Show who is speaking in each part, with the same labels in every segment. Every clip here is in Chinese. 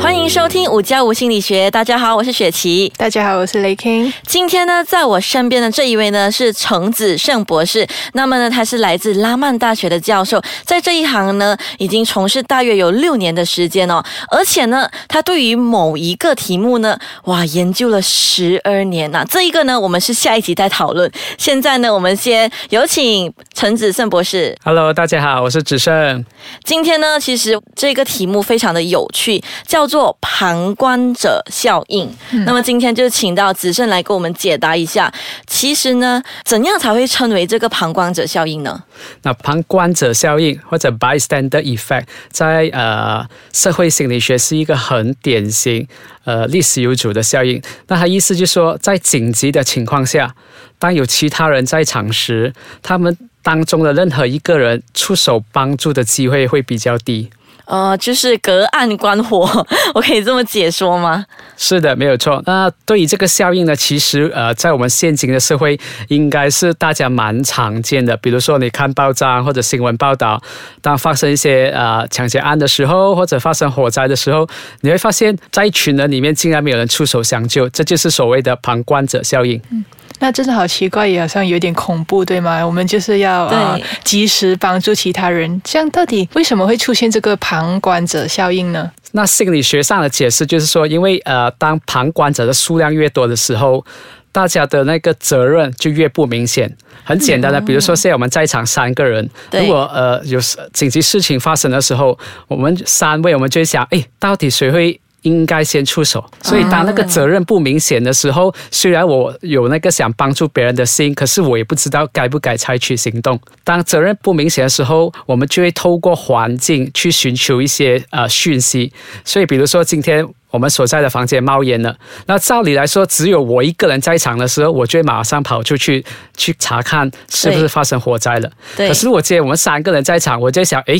Speaker 1: 欢迎收听五加五心理学。大家好，我是雪琪。
Speaker 2: 大家好，我是雷 king。
Speaker 1: 今天呢，在我身边的这一位呢是程子胜博士。那么呢，他是来自拉曼大学的教授，在这一行呢已经从事大约有六年的时间哦。而且呢，他对于某一个题目呢，哇，研究了十二年呐。这一个呢，我们是下一集再讨论。现在呢，我们先有请程子胜博士。
Speaker 3: Hello，大家好，我是子胜。
Speaker 1: 今天呢，其实这个题目非常的有趣，叫。做旁观者效应，那么今天就请到子胜来给我们解答一下。其实呢，怎样才会称为这个旁观者效应呢？
Speaker 3: 那旁观者效应或者 bystander effect，在呃社会心理学是一个很典型呃历史悠久的效应。那它意思就是说，在紧急的情况下，当有其他人在场时，他们当中的任何一个人出手帮助的机会会比较低。
Speaker 1: 呃，就是隔岸观火，我可以这么解说吗？
Speaker 3: 是的，没有错。那对于这个效应呢，其实呃，在我们现今的社会，应该是大家蛮常见的。比如说，你看报章或者新闻报道，当发生一些呃抢劫案的时候，或者发生火灾的时候，你会发现在一群人里面，竟然没有人出手相救，这就是所谓的旁观者效应。嗯。
Speaker 2: 那真的好奇怪，也好像有点恐怖，对吗？我们就是要啊及时帮助其他人，这样到底为什么会出现这个旁观者效应呢？
Speaker 3: 那心理学上的解释就是说，因为呃，当旁观者的数量越多的时候，大家的那个责任就越不明显。很简单的，比如说现在我们在场三个人，如果呃有紧急事情发生的时候，我们三位我们就想，哎，到底谁会？应该先出手，所以当那个责任不明显的时候，虽然我有那个想帮助别人的心，可是我也不知道该不该采取行动。当责任不明显的时候，我们就会透过环境去寻求一些呃讯息。所以，比如说今天我们所在的房间冒烟了，那照理来说，只有我一个人在场的时候，我就会马上跑出去去查看是不是发生火灾了。可是我今天我们三个人在场，我就想，哎，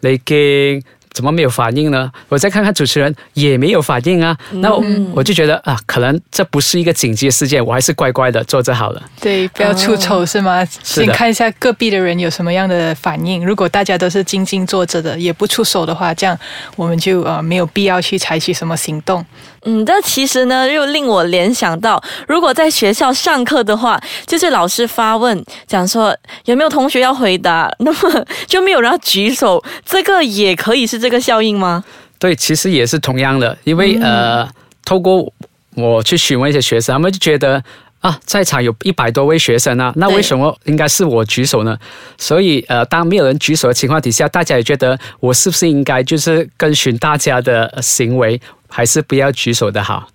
Speaker 3: 雷根。怎么没有反应呢？我再看看主持人也没有反应啊，那我就觉得啊，可能这不是一个紧急事件，我还是乖乖的坐着好了。
Speaker 2: 对，不要出丑是吗？先看一下隔壁的人有什么样的反应。如果大家都是静静坐着的，也不出手的话，这样我们就呃没有必要去采取什么行动。
Speaker 1: 嗯，这其实呢，又令我联想到，如果在学校上课的话，就是老师发问，讲说有没有同学要回答，那么 就没有人要举手，这个也可以是这个效应吗？
Speaker 3: 对，其实也是同样的，因为呃，透过我去询问一些学生，他们就觉得啊，在场有一百多位学生啊，那为什么应该是我举手呢？所以呃，当没有人举手的情况底下，大家也觉得我是不是应该就是跟循大家的行为？还是不要举手的好。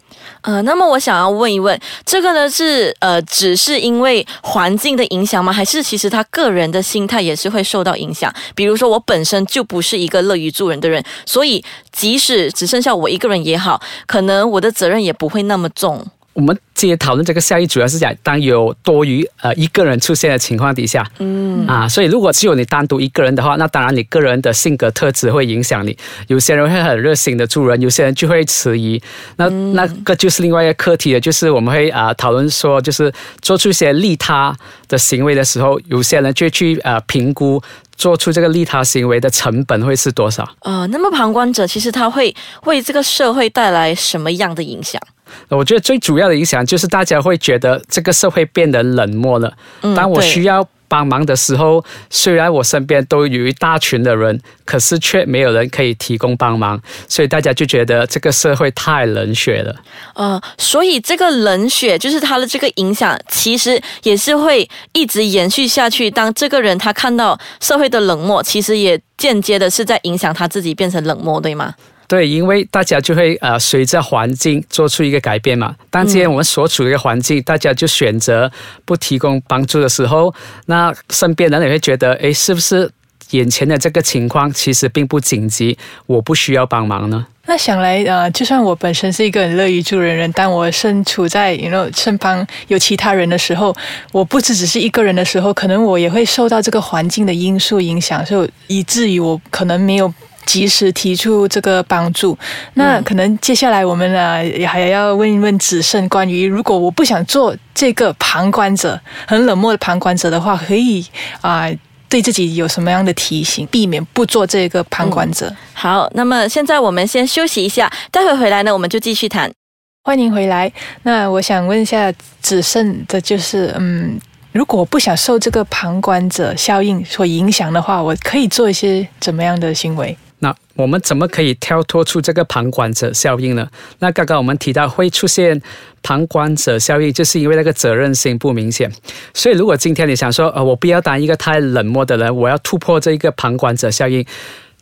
Speaker 1: 呃，那么我想要问一问，这个呢是呃，只是因为环境的影响吗？还是其实他个人的心态也是会受到影响？比如说我本身就不是一个乐于助人的人，所以即使只剩下我一个人也好，可能我的责任也不会那么重。
Speaker 3: 我们今天讨论这个效益，主要是讲当有多余呃一个人出现的情况底下，嗯啊，所以如果只有你单独一个人的话，那当然你个人的性格特质会影响你。有些人会很热心的助人，有些人就会迟疑。那那个就是另外一个课题了，就是我们会啊讨论说，就是做出一些利他的行为的时候，有些人就去呃评估做出这个利他行为的成本会是多少。
Speaker 1: 呃，那么旁观者其实他会为这个社会带来什么样的影响？
Speaker 3: 我觉得最主要的影响就是大家会觉得这个社会变得冷漠了。当我需要帮忙的时候，虽然我身边都有一大群的人，可是却没有人可以提供帮忙，所以大家就觉得这个社会太冷血了。
Speaker 1: 呃，所以这个冷血就是他的这个影响，其实也是会一直延续下去。当这个人他看到社会的冷漠，其实也间接的是在影响他自己变成冷漠，对吗？
Speaker 3: 对，因为大家就会呃随着环境做出一个改变嘛。当今天我们所处的一个环境，大家就选择不提供帮助的时候，那身边人也会觉得，哎，是不是眼前的这个情况其实并不紧急，我不需要帮忙呢？
Speaker 2: 那想来呃，就算我本身是一个很乐于助人人，当我身处在 you know 身旁有其他人的时候，我不只只是一个人的时候，可能我也会受到这个环境的因素影响，就以至于我可能没有。及时提出这个帮助。那可能接下来我们呢，也还要问一问子胜，关于如果我不想做这个旁观者，很冷漠的旁观者的话，可以啊。对自己有什么样的提醒，避免不做这个旁观者？
Speaker 1: 好，那么现在我们先休息一下，待会回来呢，我们就继续谈。
Speaker 2: 欢迎回来。那我想问一下，只剩的就是，嗯，如果不想受这个旁观者效应所影响的话，我可以做一些怎么样的行为？
Speaker 3: 那我们怎么可以跳脱出这个旁观者效应呢？那刚刚我们提到会出现旁观者效应，就是因为那个责任心不明显。所以如果今天你想说，呃，我不要当一个太冷漠的人，我要突破这一个旁观者效应，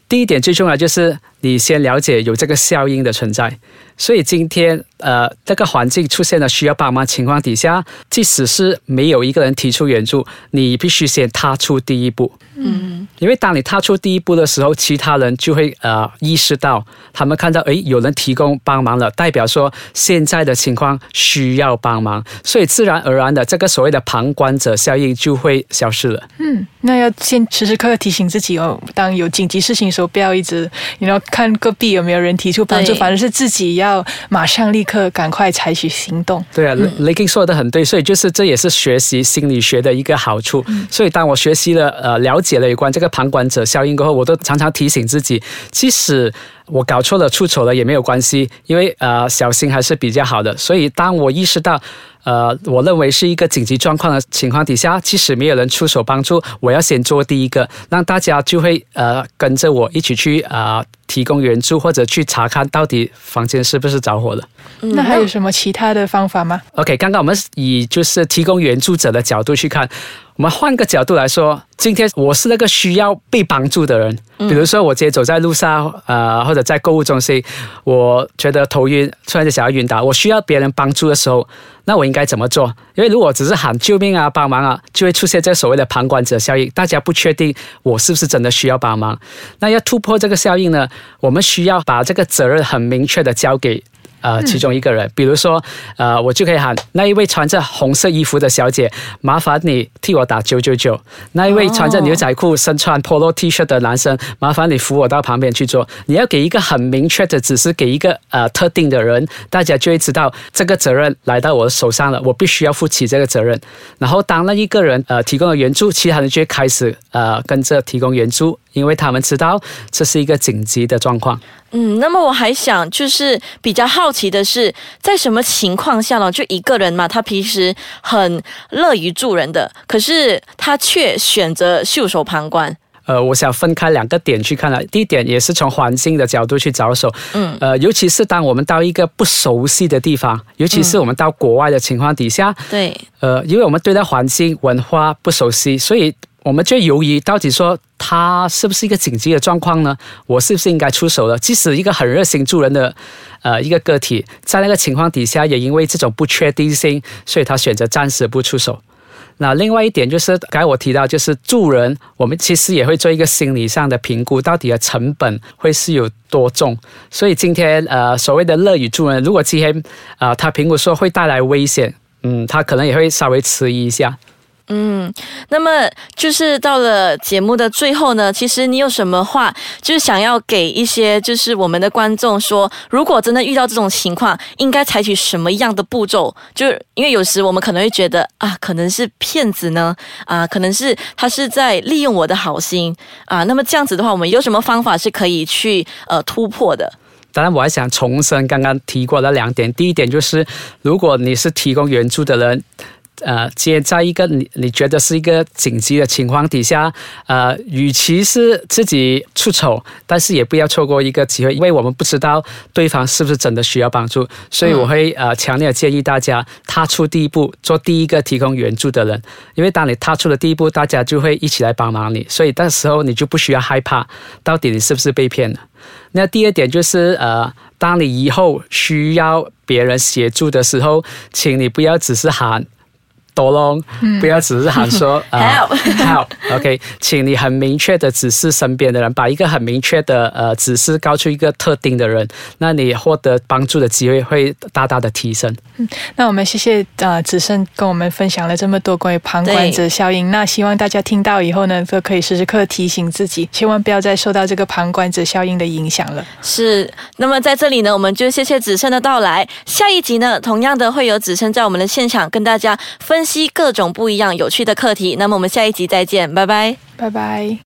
Speaker 3: 第一点最重要就是你先了解有这个效应的存在。所以今天，呃，这个环境出现了需要帮忙情况底下，即使是没有一个人提出援助，你必须先踏出第一步。嗯，因为当你踏出第一步的时候，其他人就会呃意识到，他们看到诶有人提供帮忙了，代表说现在的情况需要帮忙，所以自然而然的这个所谓的旁观者效应就会消失了。
Speaker 2: 嗯，那要先时时刻刻提醒自己哦，当有紧急事情的时候，不要一直你要看隔壁有没有人提出帮助，反正是自己要马上立刻赶快采取行动。
Speaker 3: 对啊，雷金说的很对，所以就是这也是学习心理学的一个好处。所以当我学习了呃了解。解了有关这个旁观者效应过后，我都常常提醒自己，即使我搞错了、出丑了也没有关系，因为呃小心还是比较好的。所以当我意识到，呃，我认为是一个紧急状况的情况底下，即使没有人出手帮助，我要先做第一个，让大家就会呃跟着我一起去啊提供援助，或者去查看到底房间是不是着火了。
Speaker 2: 那还有什么其他的方法吗
Speaker 3: ？OK，刚刚我们以就是提供援助者的角度去看。我们换个角度来说，今天我是那个需要被帮助的人。比如说，我今天走在路上，呃，或者在购物中心，我觉得头晕，突然就想要晕倒，我需要别人帮助的时候，那我应该怎么做？因为如果只是喊救命啊、帮忙啊，就会出现这所谓的旁观者效应，大家不确定我是不是真的需要帮忙。那要突破这个效应呢，我们需要把这个责任很明确的交给。呃，其中一个人，比如说，呃，我就可以喊那一位穿着红色衣服的小姐，麻烦你替我打九九九。那一位穿着牛仔裤、身穿 polo T 恤的男生，麻烦你扶我到旁边去坐。你要给一个很明确的指示，给一个呃特定的人，大家就会知道这个责任来到我的手上了，我必须要负起这个责任。然后当那一个人呃提供了援助，其他人就会开始呃跟着提供援助。因为他们知道这是一个紧急的状况。
Speaker 1: 嗯，那么我还想就是比较好奇的是，在什么情况下呢？就一个人嘛，他平时很乐于助人的，可是他却选择袖手旁观。
Speaker 3: 呃，我想分开两个点去看了。第一点也是从环境的角度去着手。嗯。呃，尤其是当我们到一个不熟悉的地方，尤其是我们到国外的情况底下。
Speaker 1: 对。
Speaker 3: 呃，因为我们对待环境文化不熟悉，所以。我们就犹豫，到底说他是不是一个紧急的状况呢？我是不是应该出手了？即使一个很热心助人的，呃，一个个体，在那个情况底下，也因为这种不确定性，所以他选择暂时不出手。那另外一点就是，刚才我提到，就是助人，我们其实也会做一个心理上的评估，到底的成本会是有多重。所以今天，呃，所谓的乐于助人，如果今天，啊，他评估说会带来危险，嗯，他可能也会稍微迟疑一下。
Speaker 1: 嗯，那么就是到了节目的最后呢，其实你有什么话，就是想要给一些就是我们的观众说，如果真的遇到这种情况，应该采取什么样的步骤？就是因为有时我们可能会觉得啊，可能是骗子呢，啊，可能是他是在利用我的好心啊。那么这样子的话，我们有什么方法是可以去呃突破的？
Speaker 3: 当然，我还想重申刚刚提过的两点。第一点就是，如果你是提供援助的人。呃，接在一个你你觉得是一个紧急的情况底下，呃，与其是自己出丑，但是也不要错过一个机会，因为我们不知道对方是不是真的需要帮助，所以我会呃强烈建议大家踏出第一步，做第一个提供援助的人，因为当你踏出了第一步，大家就会一起来帮忙你，所以到时候你就不需要害怕到底你是不是被骗了。那第二点就是呃，当你以后需要别人协助的时候，请你不要只是喊。多隆，不要只是喊说
Speaker 1: help
Speaker 3: help，OK，请你很明确的指示身边的人，把一个很明确的呃指示告诉一个特定的人，那你获得帮助的机会会大大的提升。
Speaker 2: 嗯，那我们谢谢呃子胜跟我们分享了这么多关于旁观者效应。那希望大家听到以后呢，都可以时时刻提醒自己，千万不要再受到这个旁观者效应的影响了。
Speaker 1: 是。那么在这里呢，我们就谢谢子胜的到来。下一集呢，同样的会有子胜在我们的现场跟大家分析各种不一样有趣的课题。那么我们下一集再见，拜拜，
Speaker 2: 拜拜。